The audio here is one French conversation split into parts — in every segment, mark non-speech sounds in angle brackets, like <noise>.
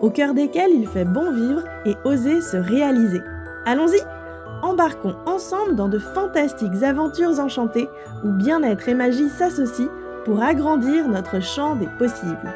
au cœur desquels il fait bon vivre et oser se réaliser. Allons-y Embarquons ensemble dans de fantastiques aventures enchantées où bien-être et magie s'associent pour agrandir notre champ des possibles.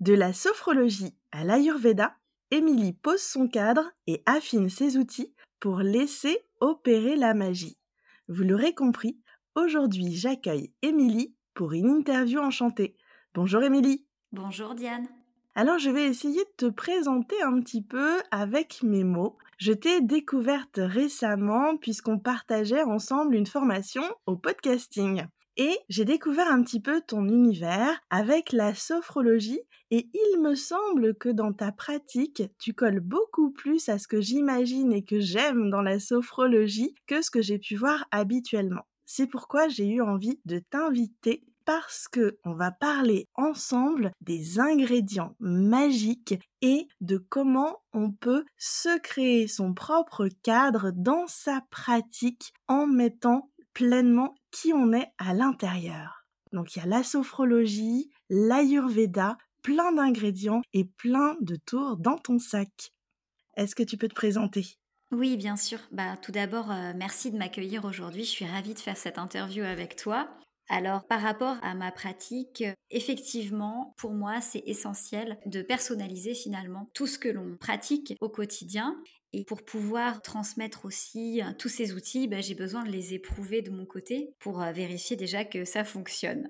De la sophrologie à l'ayurveda, Émilie pose son cadre et affine ses outils pour laisser opérer la magie. Vous l'aurez compris, aujourd'hui j'accueille Émilie pour une interview enchantée. Bonjour Émilie. Bonjour Diane. Alors je vais essayer de te présenter un petit peu avec mes mots. Je t'ai découverte récemment puisqu'on partageait ensemble une formation au podcasting. Et j'ai découvert un petit peu ton univers avec la sophrologie et il me semble que dans ta pratique, tu colles beaucoup plus à ce que j'imagine et que j'aime dans la sophrologie que ce que j'ai pu voir habituellement. C'est pourquoi j'ai eu envie de t'inviter parce que on va parler ensemble des ingrédients magiques et de comment on peut se créer son propre cadre dans sa pratique en mettant pleinement qui on est à l'intérieur. Donc il y a la sophrologie, l'ayurveda, plein d'ingrédients et plein de tours dans ton sac. Est-ce que tu peux te présenter? Oui, bien sûr. Bah, tout d'abord, euh, merci de m'accueillir aujourd'hui. Je suis ravie de faire cette interview avec toi. Alors par rapport à ma pratique, effectivement, pour moi, c'est essentiel de personnaliser finalement tout ce que l'on pratique au quotidien. Et pour pouvoir transmettre aussi euh, tous ces outils, bah, j'ai besoin de les éprouver de mon côté pour euh, vérifier déjà que ça fonctionne.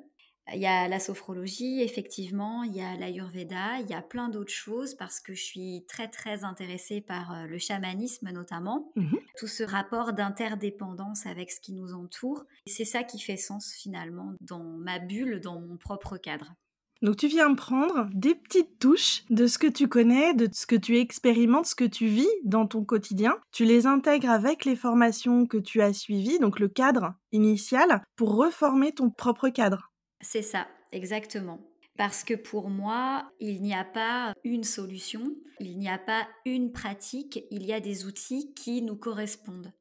Il y a la sophrologie, effectivement, il y a l'ayurveda, il y a plein d'autres choses parce que je suis très très intéressée par euh, le chamanisme notamment. Mmh Tout ce rapport d'interdépendance avec ce qui nous entoure, c'est ça qui fait sens finalement dans ma bulle, dans mon propre cadre. Donc tu viens prendre des petites touches de ce que tu connais, de ce que tu expérimentes, ce que tu vis dans ton quotidien. Tu les intègres avec les formations que tu as suivies, donc le cadre initial, pour reformer ton propre cadre. C'est ça, exactement. Parce que pour moi, il n'y a pas une solution, il n'y a pas une pratique, il y a des outils qui nous correspondent.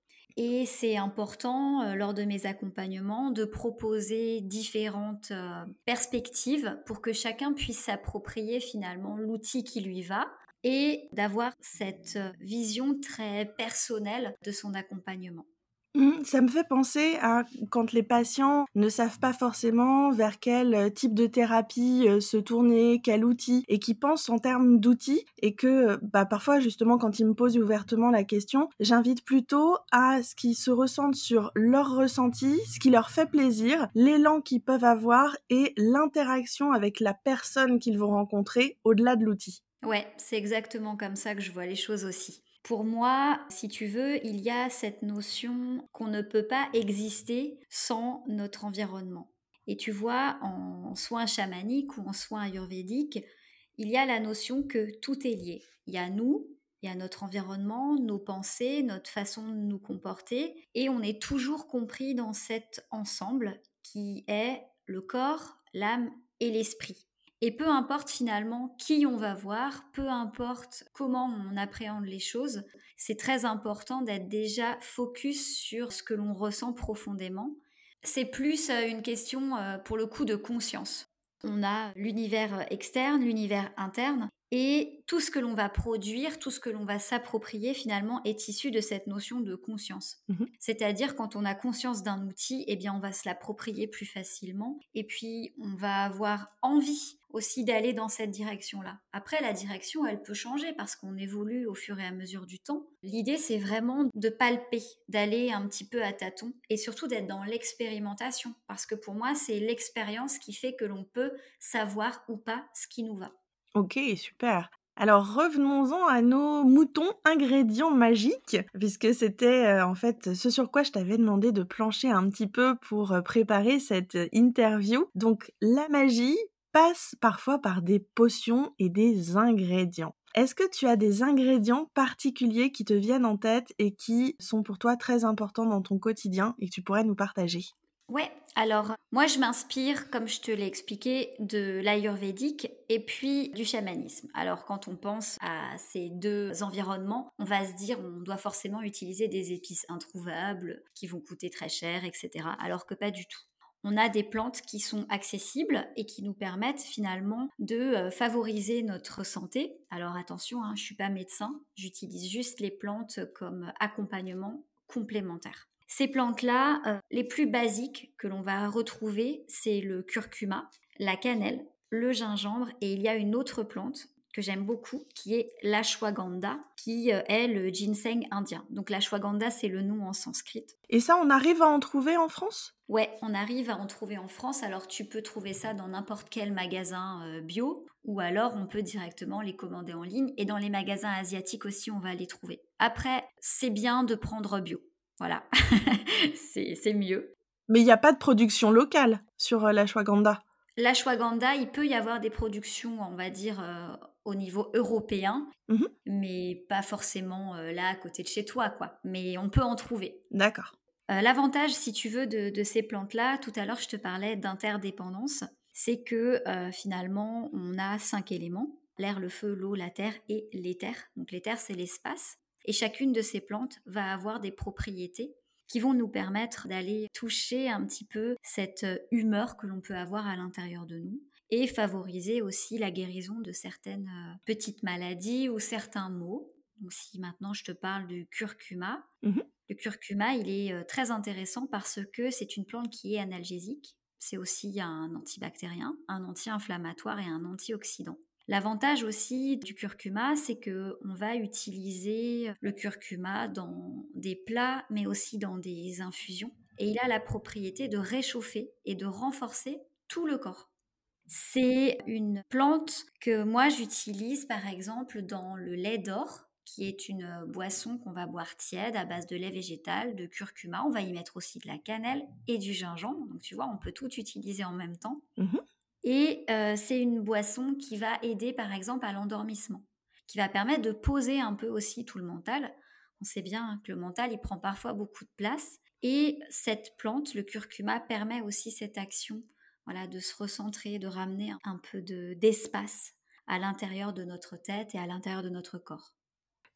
Et c'est important euh, lors de mes accompagnements de proposer différentes euh, perspectives pour que chacun puisse s'approprier finalement l'outil qui lui va et d'avoir cette euh, vision très personnelle de son accompagnement. Mmh, ça me fait penser à quand les patients ne savent pas forcément vers quel euh, type de thérapie euh, se tourner, quel outil, et qui pensent en termes d'outils, et que bah, parfois justement quand ils me posent ouvertement la question, j'invite plutôt à ce qu'ils se ressentent sur leur ressenti, ce qui leur fait plaisir, l'élan qu'ils peuvent avoir et l'interaction avec la personne qu'ils vont rencontrer au-delà de l'outil. Ouais, c'est exactement comme ça que je vois les choses aussi. Pour moi, si tu veux, il y a cette notion qu'on ne peut pas exister sans notre environnement. Et tu vois, en soins chamaniques ou en soins ayurvédiques, il y a la notion que tout est lié. Il y a nous, il y a notre environnement, nos pensées, notre façon de nous comporter, et on est toujours compris dans cet ensemble qui est le corps, l'âme et l'esprit. Et peu importe finalement qui on va voir, peu importe comment on appréhende les choses, c'est très important d'être déjà focus sur ce que l'on ressent profondément. C'est plus euh, une question euh, pour le coup de conscience. On a l'univers externe, l'univers interne, et tout ce que l'on va produire, tout ce que l'on va s'approprier finalement est issu de cette notion de conscience. Mmh C'est-à-dire quand on a conscience d'un outil, eh bien on va se l'approprier plus facilement et puis on va avoir envie aussi d'aller dans cette direction-là. Après la direction, elle peut changer parce qu'on évolue au fur et à mesure du temps. L'idée c'est vraiment de palper, d'aller un petit peu à tâtons et surtout d'être dans l'expérimentation parce que pour moi, c'est l'expérience qui fait que l'on peut savoir ou pas ce qui nous va. Ok, super. Alors revenons-en à nos moutons ingrédients magiques, puisque c'était euh, en fait ce sur quoi je t'avais demandé de plancher un petit peu pour euh, préparer cette euh, interview. Donc la magie, passe parfois par des potions et des ingrédients. Est-ce que tu as des ingrédients particuliers qui te viennent en tête et qui sont pour toi très importants dans ton quotidien et que tu pourrais nous partager? Ouais, alors moi je m'inspire, comme je te l'ai expliqué, de l'ayurvédique et puis du chamanisme. Alors quand on pense à ces deux environnements, on va se dire on doit forcément utiliser des épices introuvables qui vont coûter très cher, etc. Alors que pas du tout on a des plantes qui sont accessibles et qui nous permettent finalement de euh, favoriser notre santé. Alors attention, hein, je ne suis pas médecin, j'utilise juste les plantes comme accompagnement complémentaire. Ces plantes-là, euh, les plus basiques que l'on va retrouver, c'est le curcuma, la cannelle, le gingembre et il y a une autre plante que j'aime beaucoup, qui est l'ashwagandha, qui euh, est le ginseng indien. Donc l'ashwagandha, c'est le nom en sanskrit. Et ça, on arrive à en trouver en France? Ouais, on arrive à en trouver en France. Alors tu peux trouver ça dans n'importe quel magasin euh, bio, ou alors on peut directement les commander en ligne. Et dans les magasins asiatiques aussi, on va les trouver. Après, c'est bien de prendre bio. Voilà, <laughs> c'est mieux. Mais il n'y a pas de production locale sur euh, l'ashwagandha L'ashwagandha, il peut y avoir des productions, on va dire, au niveau européen, mmh mais pas forcément euh, là à côté de chez toi, quoi. Mais on peut en trouver. D'accord. Euh, l'avantage, si tu veux, de, ces plantes-là, tout à l'heure, je te parlais d'interdépendance, c'est que euh, finalement, on a cinq éléments l'air, le feu, l'eau, la terre et l'éther. Donc l'éther, c'est l'espace. Et chacune de ces plantes va avoir des propriétés qui vont nous permettre d'aller toucher un petit peu cette humeur que l'on peut avoir à l'intérieur de nous et favoriser aussi la guérison de certaines euh, petites maladies ou certains maux. Donc si maintenant je te parle du curcuma, mmh le curcuma il est euh, très intéressant parce que c'est une plante qui est analgésique. C'est aussi un antibactérien, un anti-inflammatoire et un antioxydant. L'avantage aussi du curcuma, c'est que on va utiliser le curcuma dans des plats, mais aussi dans des infusions. Et il a la propriété de réchauffer et de renforcer tout le corps. C'est une plante que moi j'utilise par exemple dans le lait d'or, qui est une boisson qu'on va boire tiède à base de lait végétal, de curcuma. On va y mettre aussi de la cannelle et du gingembre. Donc tu vois, on peut tout utiliser en même temps. Mmh et c'est une boisson qui va aider par exemple à l'endormissement, qui va permettre de poser un peu aussi tout le mental. On sait bien que le mental, il prend parfois beaucoup de place. Et cette plante, le curcuma, permet aussi cette action voilà, de se recentrer, de ramener un peu d'espace à l'intérieur de notre tête et à l'intérieur de notre corps.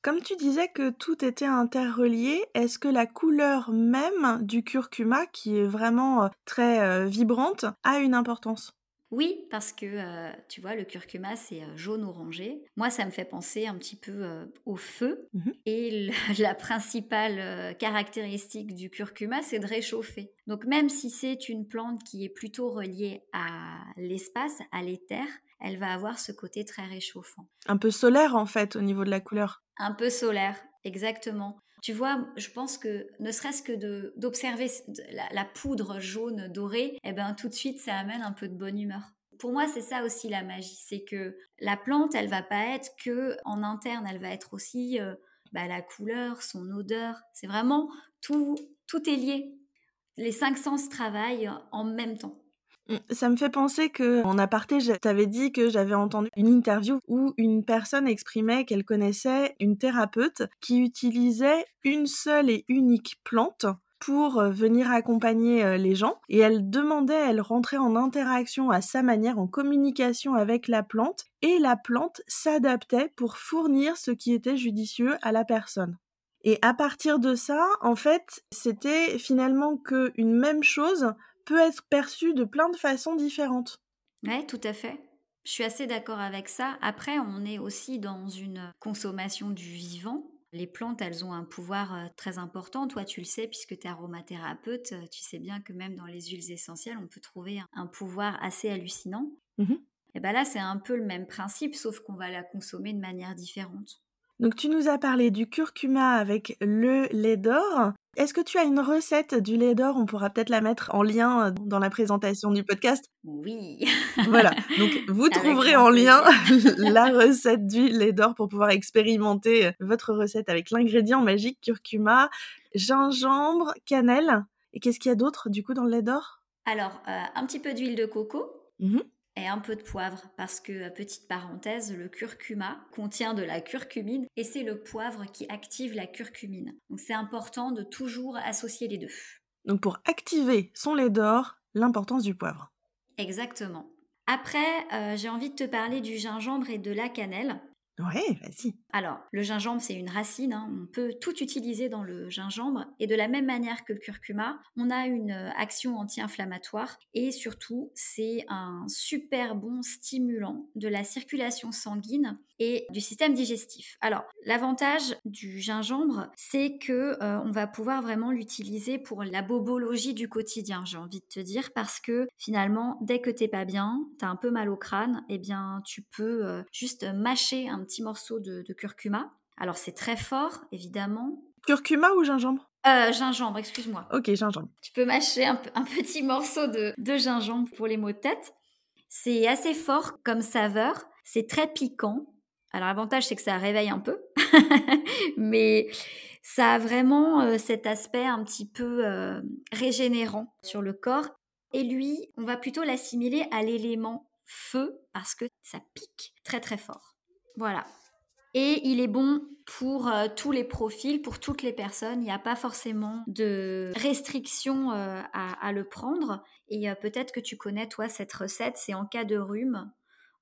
Comme tu disais que tout était interrelié, est-ce que la couleur même du curcuma, qui est vraiment très vibrante, a une importance? Oui, parce que euh, tu vois, le curcuma, c'est euh, jaune-orangé. Moi, ça me fait penser un petit peu euh, au feu. Mmh Et <laughs> la principale caractéristique du curcuma, c'est de réchauffer. Donc, même si c'est une plante qui est plutôt reliée à l'espace, à l'éther, elle va avoir ce côté très réchauffant. Un peu solaire, en fait, au niveau de la couleur. Un peu solaire, exactement. Tu vois, je pense que ne serait-ce que d'observer la, poudre jaune dorée, eh ben tout de suite ça amène un peu de bonne humeur. Pour moi, c'est ça aussi la magie, c'est que la plante, elle va pas être que en interne, elle va être aussi euh, bah, la couleur, son odeur. C'est vraiment tout, tout est lié. Les cinq sens travaillent en même temps. Mmh, ça me fait penser que en aparté, je t'avais dit que j'avais entendu une interview où une personne exprimait qu'elle connaissait une thérapeute qui utilisait une seule et unique plante pour euh, venir accompagner euh, les gens et elle demandait, elle rentrait en interaction à sa manière, en communication avec la plante et la plante s'adaptait pour fournir ce qui était judicieux à la personne. Et à partir de ça, en fait, c'était finalement qu'une même chose peut être perçu de plein de façons différentes. Oui, tout à fait. Je suis assez d'accord avec ça. Après, on est aussi dans une consommation du vivant. Les plantes, elles ont un pouvoir euh, très important. Toi, tu le sais, puisque tu es aromathérapeute, euh, tu sais bien que même dans les huiles essentielles, on peut trouver un pouvoir assez hallucinant. Mmh Et bien là, c'est un peu le même principe, sauf qu'on va la consommer de manière différente. Donc tu nous as parlé du curcuma avec le lait d'or. Est-ce que tu as une recette du lait d'or? On pourra peut-être la mettre en lien euh, dans la présentation du podcast. Oui. voilà. Donc <laughs> vous trouverez en lien <laughs> <laughs> la recette du lait d'or pour pouvoir expérimenter euh, votre recette avec l'ingrédient magique curcuma, gingembre, cannelle. Et qu'est-ce qu'il y a d'autre du coup dans le lait d'or? Alors, euh, un petit peu d'huile de coco. Mmh et un peu de poivre parce que, petite parenthèse, le curcuma contient de la curcumine et c'est le poivre qui active la curcumine. Donc c'est important de toujours associer les deux. Donc pour activer son lait d'or, l'importance du poivre. Exactement. Après, euh, j'ai envie de te parler du gingembre et de la cannelle. Ouais, vas-y. Alors, le gingembre, c'est une racine. hein. On peut tout utiliser dans le gingembre. Et de la même manière que le curcuma, on a une euh, action anti-inflammatoire. Et surtout, c'est un super bon stimulant de la circulation sanguine et du système digestif. Alors, l'avantage du gingembre, c'est que euh, on va pouvoir vraiment l'utiliser pour la bobologie du quotidien, j'ai envie de te dire, parce que finalement, dès que t'es pas bien, t'as un peu mal au crâne, eh bien, tu peux euh, juste mâcher un petit morceau de, de curcuma. Alors, c'est très fort, évidemment. Curcuma ou gingembre? Euh, gingembre, excuse-moi. Ok, gingembre. Tu peux mâcher un, un petit morceau de, de gingembre pour les maux de tête. C'est assez fort comme saveur, c'est très piquant. Alors l'avantage c'est que ça réveille un peu, <laughs> mais ça a vraiment euh, cet aspect un petit peu euh, régénérant sur le corps. Et lui, on va plutôt l'assimiler à l'élément feu parce que ça pique très très fort. Voilà. Et il est bon pour euh, tous les profils, pour toutes les personnes. Il n'y a pas forcément de restriction euh, à, le prendre. Et euh, peut-être que tu connais, toi, cette recette. C'est en cas de rhume.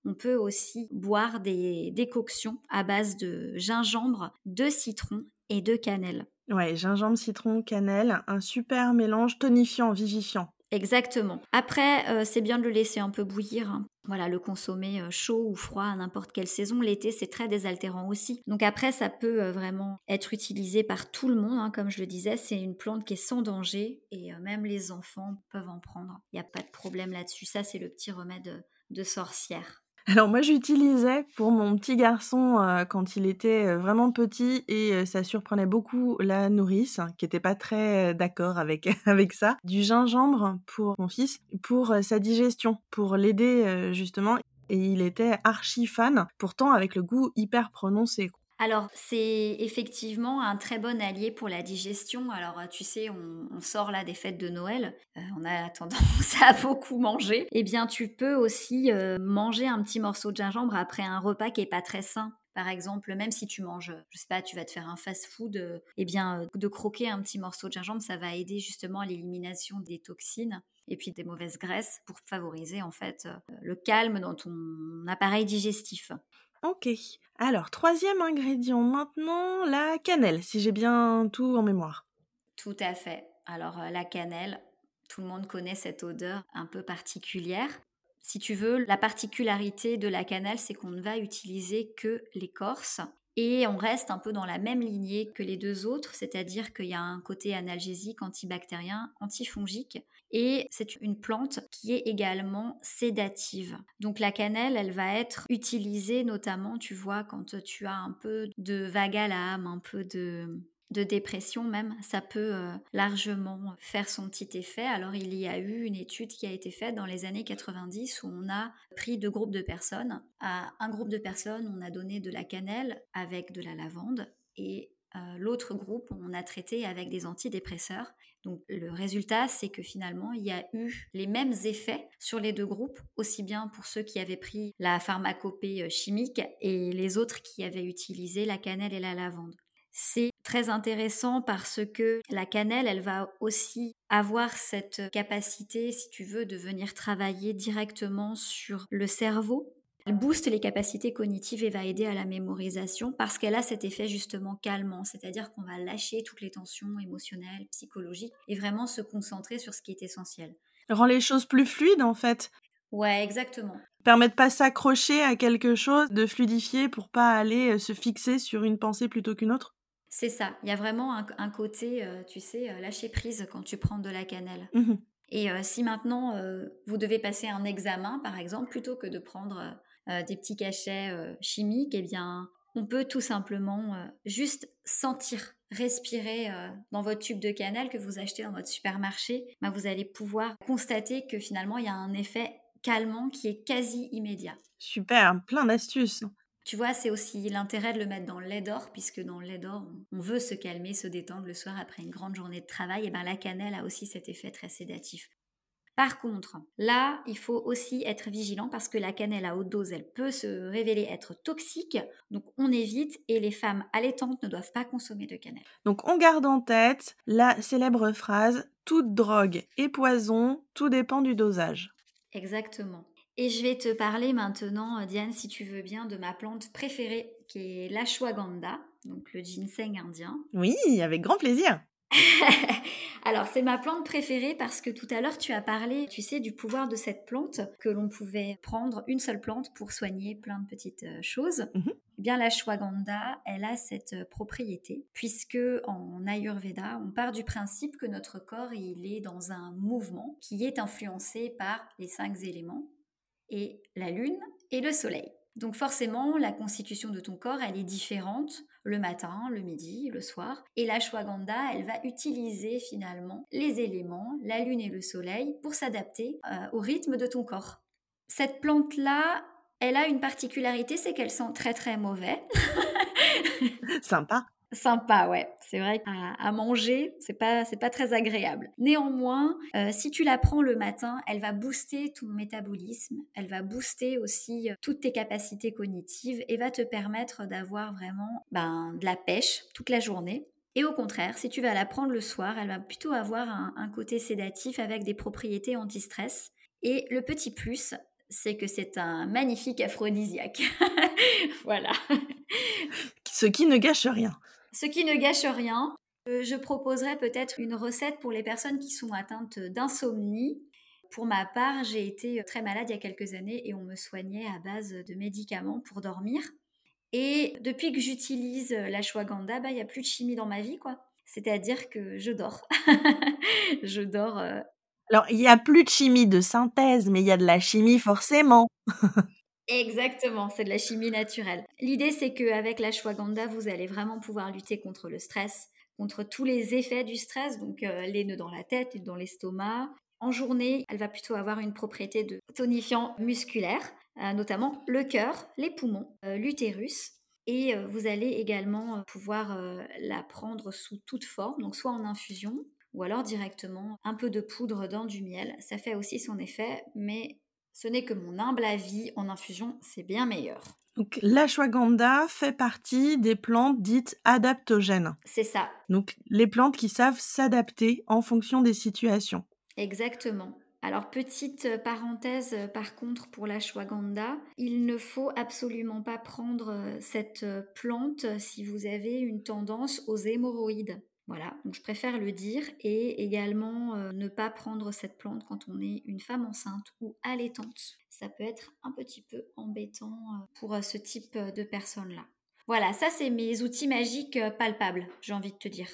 On peut aussi boire des décoctions à base de gingembre, de citron et de cannelle. Ouais, gingembre, citron, cannelle, un super mélange tonifiant, vivifiant. Exactement. Après, euh, c'est bien de le laisser un peu bouillir. hein. Voilà, le consommer euh, chaud ou froid à n'importe quelle saison. L'été, c'est très désaltérant aussi. Donc après, ça peut euh, vraiment être utilisé par tout le monde. hein. Comme je le disais, c'est une plante qui est sans danger et même les enfants peuvent en prendre. Il n'y a pas de problème là-dessus. Ça, c'est le petit remède de sorcière. Alors moi j'utilisais pour mon petit garçon euh, quand il était euh, vraiment petit et euh, ça surprenait beaucoup la nourrice hein, qui était pas très d'accord avec <laughs> avec ça, du gingembre pour mon fils pour sa digestion, pour l'aider justement et il était archi fan, pourtant avec le goût hyper prononcé. Alors, c'est effectivement un très bon allié pour la digestion. Alors, euh, tu sais, on, sort là des fêtes de Noël, euh, on a <laughs> tendance à beaucoup manger. Eh bien, tu peux aussi euh, manger un petit morceau de gingembre après un repas qui est pas très sain. Par exemple, même si tu manges, je sais pas, tu vas te faire un fast-food, eh bien, de croquer un petit morceau de gingembre, ça va aider justement à l'élimination des toxines et puis des mauvaises graisses pour favoriser en fait le calme dans ton appareil digestif. Ok. Alors troisième ingrédient maintenant, la cannelle, si j'ai bien tout en mémoire. Tout à fait. Alors euh, la cannelle, tout le monde connaît cette odeur un peu particulière. Si tu veux, la particularité de la cannelle, c'est qu'on ne va utiliser que l'écorce. Et on reste un peu dans la même lignée que les deux autres, c'est-à-dire qu'il y a un côté analgésique, antibactérien, antifongique. Et c'est une plante qui est également sédative. Donc la cannelle, elle va être utilisée notamment, tu vois, quand tu as un peu de vague à l'âme, un peu de, dépression même, ça peut euh, largement faire son petit effet. Alors il y a eu une étude qui a été faite dans les années 90 où on a pris deux groupes de personnes. À un groupe de personnes, on a donné de la cannelle avec de la lavande et euh, l'autre groupe, on a traité avec des antidépresseurs. Donc le résultat, c'est que finalement, il y a eu les mêmes effets sur les deux groupes, aussi bien pour ceux qui avaient pris la pharmacopée euh, chimique et les autres qui avaient utilisé la cannelle et la lavande. C'est très intéressant parce que la cannelle, elle va aussi avoir cette capacité, si tu veux, de venir travailler directement sur le cerveau. Elle booste les capacités cognitives et va aider à la mémorisation parce qu'elle a cet effet justement calmant, c'est-à-dire qu'on va lâcher toutes les tensions émotionnelles, psychologiques et vraiment se concentrer sur ce qui est essentiel. Rend les choses plus fluides en fait. Ouais, exactement. Permet de pas s'accrocher à quelque chose, de fluidifier pour pas aller euh, se fixer sur une pensée plutôt qu'une autre. C'est ça. Il y a vraiment un, un côté, euh, tu sais, euh, lâcher prise quand tu prends de la cannelle. Mhm. Et euh, si maintenant euh, vous devez passer un examen, par exemple, plutôt que de prendre euh, des petits cachets euh, chimiques, eh bien, on peut tout simplement euh, juste sentir, respirer dans votre tube de cannelle que vous achetez dans votre supermarché. Ben, vous allez pouvoir constater que finalement, il y a un effet calmant qui est quasi immédiat. Super, plein d'astuces. Tu vois, c'est aussi l'intérêt de le mettre dans le lait d'or, puisque dans le lait d'or, on veut se calmer, se détendre le soir après une grande journée de travail. Et ben la cannelle a aussi cet effet très sédatif. Par contre, là, il faut aussi être vigilant parce que la cannelle à haute dose, elle peut se révéler être toxique. Donc on évite et les femmes allaitantes ne doivent pas consommer de cannelle. Donc on garde en tête la célèbre phrase toute drogue et poison, tout dépend du dosage. Exactement. Et je vais te parler maintenant, Diane, si tu veux bien, de ma plante préférée qui est l'ashwagandha, donc le ginseng indien. Oui, avec grand plaisir. <laughs> Alors, c'est ma plante préférée parce que tout à l'heure, tu as parlé, tu sais, du pouvoir de cette plante, que l'on pouvait prendre une seule plante pour soigner plein de petites euh, choses. Mm Eh bien, l'ashwagandha, elle a cette euh, propriété, puisque en Ayurveda, on part du principe que notre corps, il est dans un mouvement qui est influencé par les cinq éléments, et la lune et le soleil. Donc forcément, la constitution de ton corps, elle est différente le matin, le midi, le soir. Et la Shwaganda, elle va utiliser finalement les éléments, la lune et le soleil, pour s'adapter euh, au rythme de ton corps. Cette plante-là, elle a une particularité, c'est qu'elle sent très très mauvais. Sympa. Sympa, ouais. C'est vrai qu'à à manger, c'est pas c'est pas très agréable. Néanmoins, euh, si tu la prends le matin, elle va booster ton métabolisme, elle va booster aussi euh, toutes tes capacités cognitives et va te permettre d'avoir vraiment ben, de la pêche toute la journée. Et au contraire, si tu vas la prendre le soir, elle va plutôt avoir un, un côté sédatif avec des propriétés anti-stress. Et le petit plus, c'est que c'est un magnifique aphrodisiaque. <laughs> voilà. Ce qui ne gâche rien. Ce qui ne gâche rien. Euh, je proposerais peut-être une recette pour les personnes qui sont atteintes d'insomnie. Pour ma part, j'ai été très malade il y a quelques années et on me soignait à base de médicaments pour dormir. Et depuis que j'utilise l'ashwagandha, bah, il n'y a plus de chimie dans ma vie, quoi. C'est-à-dire que je dors. <laughs> je dors. Euh. Alors, il n'y a plus de chimie de synthèse, mais il y a de la chimie forcément. <laughs> Exactement, c'est de la chimie naturelle. L'idée, c'est qu'avec l'ashwagandha, vous allez vraiment pouvoir lutter contre le stress, contre tous les effets du stress, donc euh, les nœuds dans la tête, dans l'estomac. En journée, elle va plutôt avoir une propriété de tonifiant musculaire, euh, notamment le cœur, les poumons, euh, l'utérus. Et vous allez également pouvoir la prendre sous toute forme, donc soit en infusion, ou alors directement un peu de poudre dans du miel. Ça fait aussi son effet, mais ce n'est que mon humble avis, en infusion, c'est bien meilleur. Donc l'ashwagandha fait partie des plantes dites adaptogènes. C'est ça. Donc les plantes qui savent s'adapter en fonction des situations. Exactement. Alors petite euh, parenthèse euh, par contre pour l'ashwagandha, il ne faut absolument pas prendre euh, cette plante si vous avez une tendance aux hémorroïdes. Voilà, donc je préfère le dire et également euh, ne pas prendre cette plante quand on est une femme enceinte ou allaitante. Ça peut être un petit peu embêtant euh, pour euh, ce type de personnes-là. Voilà, ça c'est mes outils magiques palpables, j'ai envie de te dire.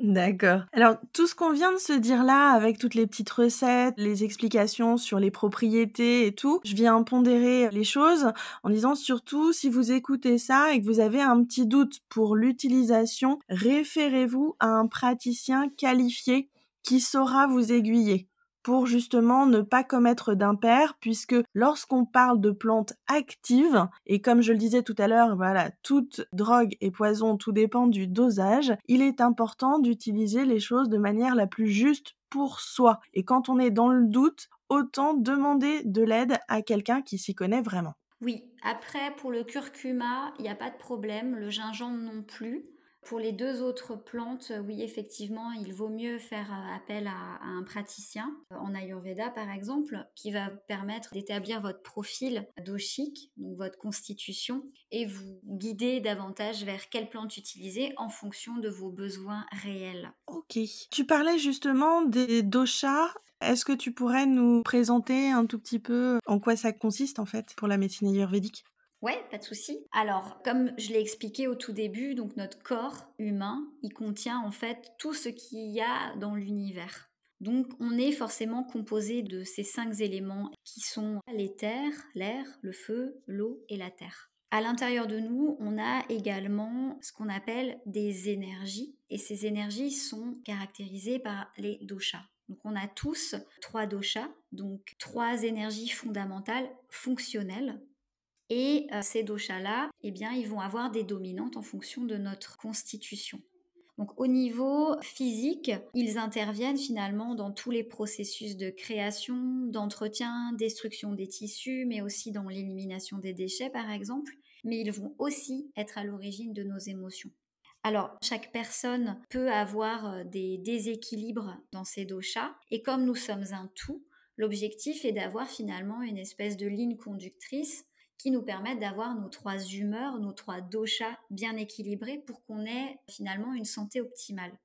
D'accord. Alors, tout ce qu'on vient de se dire là, avec toutes les petites recettes, les explications sur les propriétés et tout, je viens pondérer les choses en disant surtout, si vous écoutez ça et que vous avez un petit doute pour l'utilisation, référez-vous à un praticien qualifié qui saura vous aiguiller pour justement ne pas commettre d'impair, puisque lorsqu'on parle de plantes actives, et comme je le disais tout à l'heure, voilà, toute drogue et poison, tout dépend du dosage, il est important d'utiliser les choses de manière la plus juste pour soi. Et quand on est dans le doute, autant demander de l'aide à quelqu'un qui s'y connaît vraiment. Oui, après pour le curcuma, il n'y a pas de problème, le gingembre non plus. Pour les deux autres plantes, oui, effectivement, il vaut mieux faire euh, appel à, un praticien, euh, en Ayurveda par exemple, qui va permettre d'établir votre profil doshique, donc votre constitution, et vous guider davantage vers quelle plante utiliser en fonction de vos besoins réels. Ok. Tu parlais justement des doshas. Est-ce que tu pourrais nous présenter un tout petit peu en quoi ça consiste en fait pour la médecine ayurvédique? Ouais, pas de souci. Alors, comme je l'ai expliqué au tout début, donc notre corps humain, il contient en fait tout ce qu'il y a dans l'univers. Donc, on est forcément composé de ces cinq éléments qui sont l'éther, l'air, le feu, l'eau et la terre. À l'intérieur de nous, on a également ce qu'on appelle des énergies, et ces énergies sont caractérisées par les doshas. Donc on a tous trois doshas, donc trois énergies fondamentales fonctionnelles et euh, ces doshas-là, eh bien, ils vont avoir des dominantes en fonction de notre constitution. Donc au niveau physique, ils interviennent finalement dans tous les processus de création, d'entretien, destruction des tissus, mais aussi dans l'élimination des déchets par exemple. Mais ils vont aussi être à l'origine de nos émotions. Alors, chaque personne peut avoir euh, des déséquilibres dans ses doshas, et comme nous sommes un tout, l'objectif est d'avoir finalement une espèce de ligne conductrice qui nous permettent d'avoir nos trois humeurs, nos trois doshas bien équilibrés pour qu'on ait finalement une santé optimale.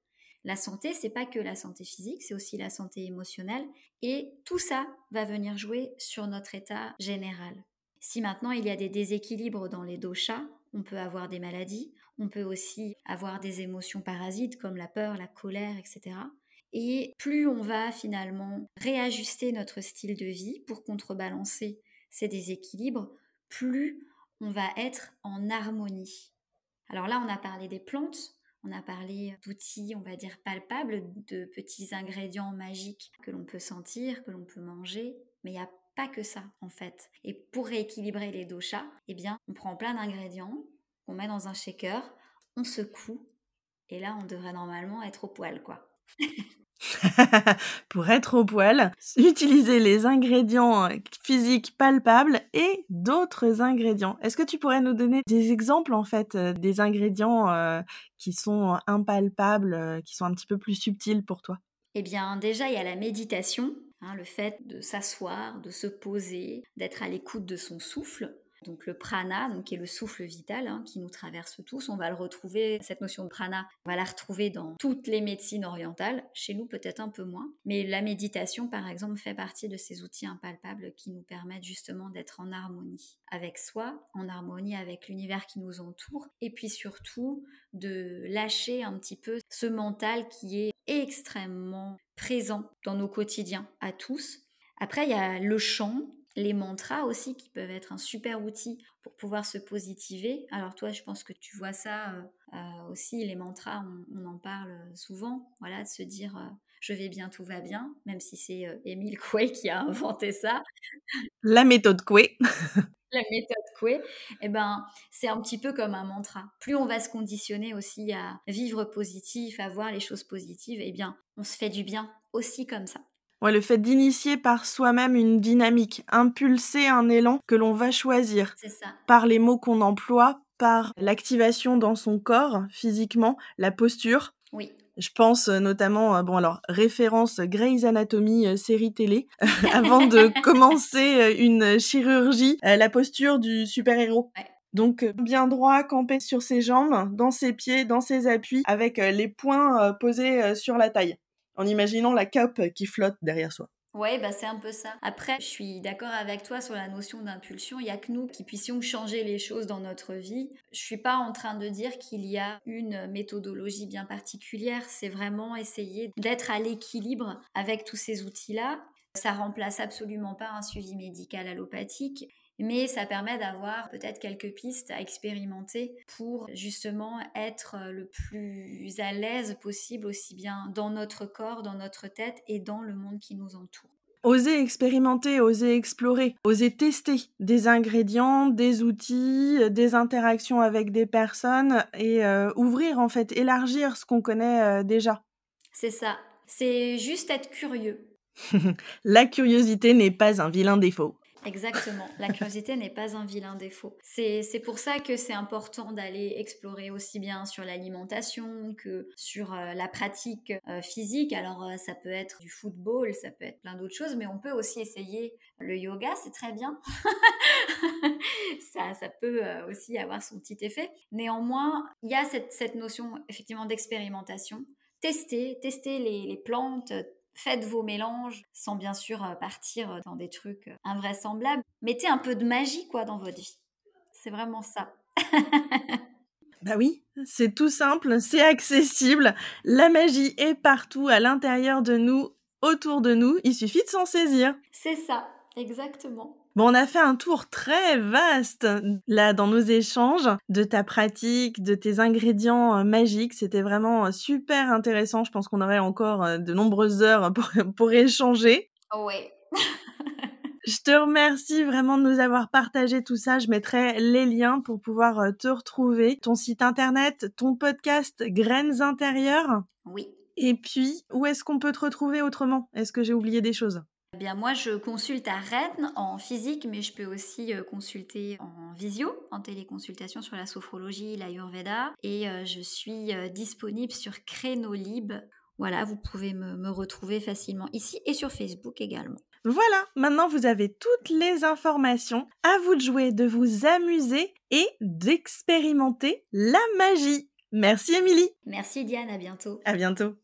La santé, c'est pas que la santé physique, c'est aussi la santé émotionnelle et tout ça va venir jouer sur notre état général. Si maintenant il y a des déséquilibres dans les doshas, on peut avoir des maladies, on peut aussi avoir des émotions parasites comme la peur, la colère, etc. Et plus on va finalement réajuster notre style de vie pour contrebalancer ces déséquilibres, plus on va être en harmonie. Alors là, on a parlé des plantes, on a parlé d'outils, on va dire, palpables, de petits ingrédients magiques que l'on peut sentir, que l'on peut manger, mais il n'y a pas que ça en fait. Et pour rééquilibrer les doshas, eh bien, on prend plein d'ingrédients, on met dans un shaker, on secoue, et là, on devrait normalement être au poil, quoi. <laughs> <laughs> pour être au poil, utiliser les ingrédients euh, physiques palpables et d'autres ingrédients. Est-ce que tu pourrais nous donner des exemples en fait euh, des ingrédients euh, qui sont impalpables, qui sont un petit peu plus subtils pour toi? Eh bien déjà il y a la méditation, hein, le fait de s'asseoir, de se poser, d'être à l'écoute de son souffle donc le prana, donc qui est le souffle vital hein, qui nous traverse tous. On va le retrouver, cette notion de prana, on va la retrouver dans toutes les médecines orientales, chez nous peut-être un peu moins. Mais la méditation, par exemple, fait partie de ces outils impalpables qui nous permettent justement d'être en harmonie avec soi, en harmonie avec l'univers qui nous entoure, et puis surtout de lâcher un petit peu ce mental qui est extrêmement présent dans nos quotidiens à tous. Après, il y a le chant, les mantras aussi qui peuvent être un super outil pour pouvoir se positiver. Alors toi, je pense que tu vois ça euh, euh, aussi, les mantras, on, en parle souvent, voilà, de se dire euh, je vais bien, tout va bien, même si c'est Émile <laughs> Coué qui a inventé ça. La méthode Coué. <laughs> La méthode Coué, eh ben, c'est un petit peu comme un mantra. Plus on va se conditionner aussi à vivre positif, à voir les choses positives, eh bien, on se fait du bien aussi comme ça. Ouais, le fait d'initier par soi-même une dynamique, impulser un élan que l'on va choisir. Ça. Par les mots qu'on emploie, par l'activation dans son corps, physiquement, la posture. Oui. Je pense euh, notamment, euh, bon alors, référence Grey's Anatomy, euh, série télé, <laughs> avant de <laughs> commencer une chirurgie, la posture du super-héros. Donc bien droit, campé sur ses jambes, dans ses pieds, dans ses appuis, avec les poings posés sur la taille en imaginant la cape qui flotte derrière soi. Ouais, bah c'est un peu ça. Après, je suis d'accord avec toi sur la notion d'impulsion. Il n'y a que nous qui puissions changer les choses dans notre vie. Je suis pas en train de dire qu'il y a une méthodologie bien particulière. C'est vraiment essayer d'être à l'équilibre avec tous ces outils-là. Ça remplace absolument pas un suivi médical allopathique mais ça permet d'avoir peut-être quelques pistes à expérimenter pour justement être le plus à l'aise possible aussi bien dans notre corps, dans notre tête et dans le monde qui nous entoure. Oser expérimenter, oser explorer, oser tester des ingrédients, des outils, des interactions avec des personnes et euh, ouvrir en fait, élargir ce qu'on connaît euh, déjà. C'est ça, c'est juste être curieux. <laughs> La curiosité n'est pas un vilain défaut. Exactement. La curiosité n'est pas un vilain défaut. C'est pour ça que c'est important d'aller explorer aussi bien sur l'alimentation que sur euh, la pratique euh, physique. Alors, euh, ça peut être du football, ça peut être plein d'autres choses, mais on peut aussi essayer le yoga, c'est très bien. <laughs> ça, ça peut aussi avoir son petit effet. Néanmoins, il y a cette, cette notion effectivement d'expérimentation. Tester, tester les, les plantes, Faites vos mélanges sans bien sûr euh, partir dans des trucs euh, invraisemblables. Mettez un peu de magie quoi dans votre vie. C'est vraiment ça. <laughs> bah oui, c'est tout simple, c'est accessible. La magie est partout à l'intérieur de nous, autour de nous. Il suffit de s'en saisir. C'est ça, exactement. Bon, on a fait un tour très vaste là dans nos échanges de ta pratique, de tes ingrédients euh, magiques. C'était vraiment euh, super intéressant. Je pense qu'on aurait encore euh, de nombreuses heures <laughs> pour, pour échanger. Ouais. <laughs> Je te remercie vraiment de nous avoir partagé tout ça. Je mettrai les liens pour pouvoir te retrouver. Ton site internet, ton podcast Graines intérieures. Oui. Et puis, où est-ce qu'on peut te retrouver autrement? Est-ce que j'ai oublié des choses? Eh bien, moi, je consulte à Rennes en physique, mais je peux aussi euh, consulter en visio, en téléconsultation sur la sophrologie, l'ayurveda. Et euh, je suis disponible sur Crénolib. Voilà, vous pouvez me retrouver facilement ici et sur Facebook également. Voilà, maintenant vous avez toutes les informations. À vous de jouer, de vous amuser et d'expérimenter la magie. Merci Émilie. Merci Diane, à bientôt. À bientôt.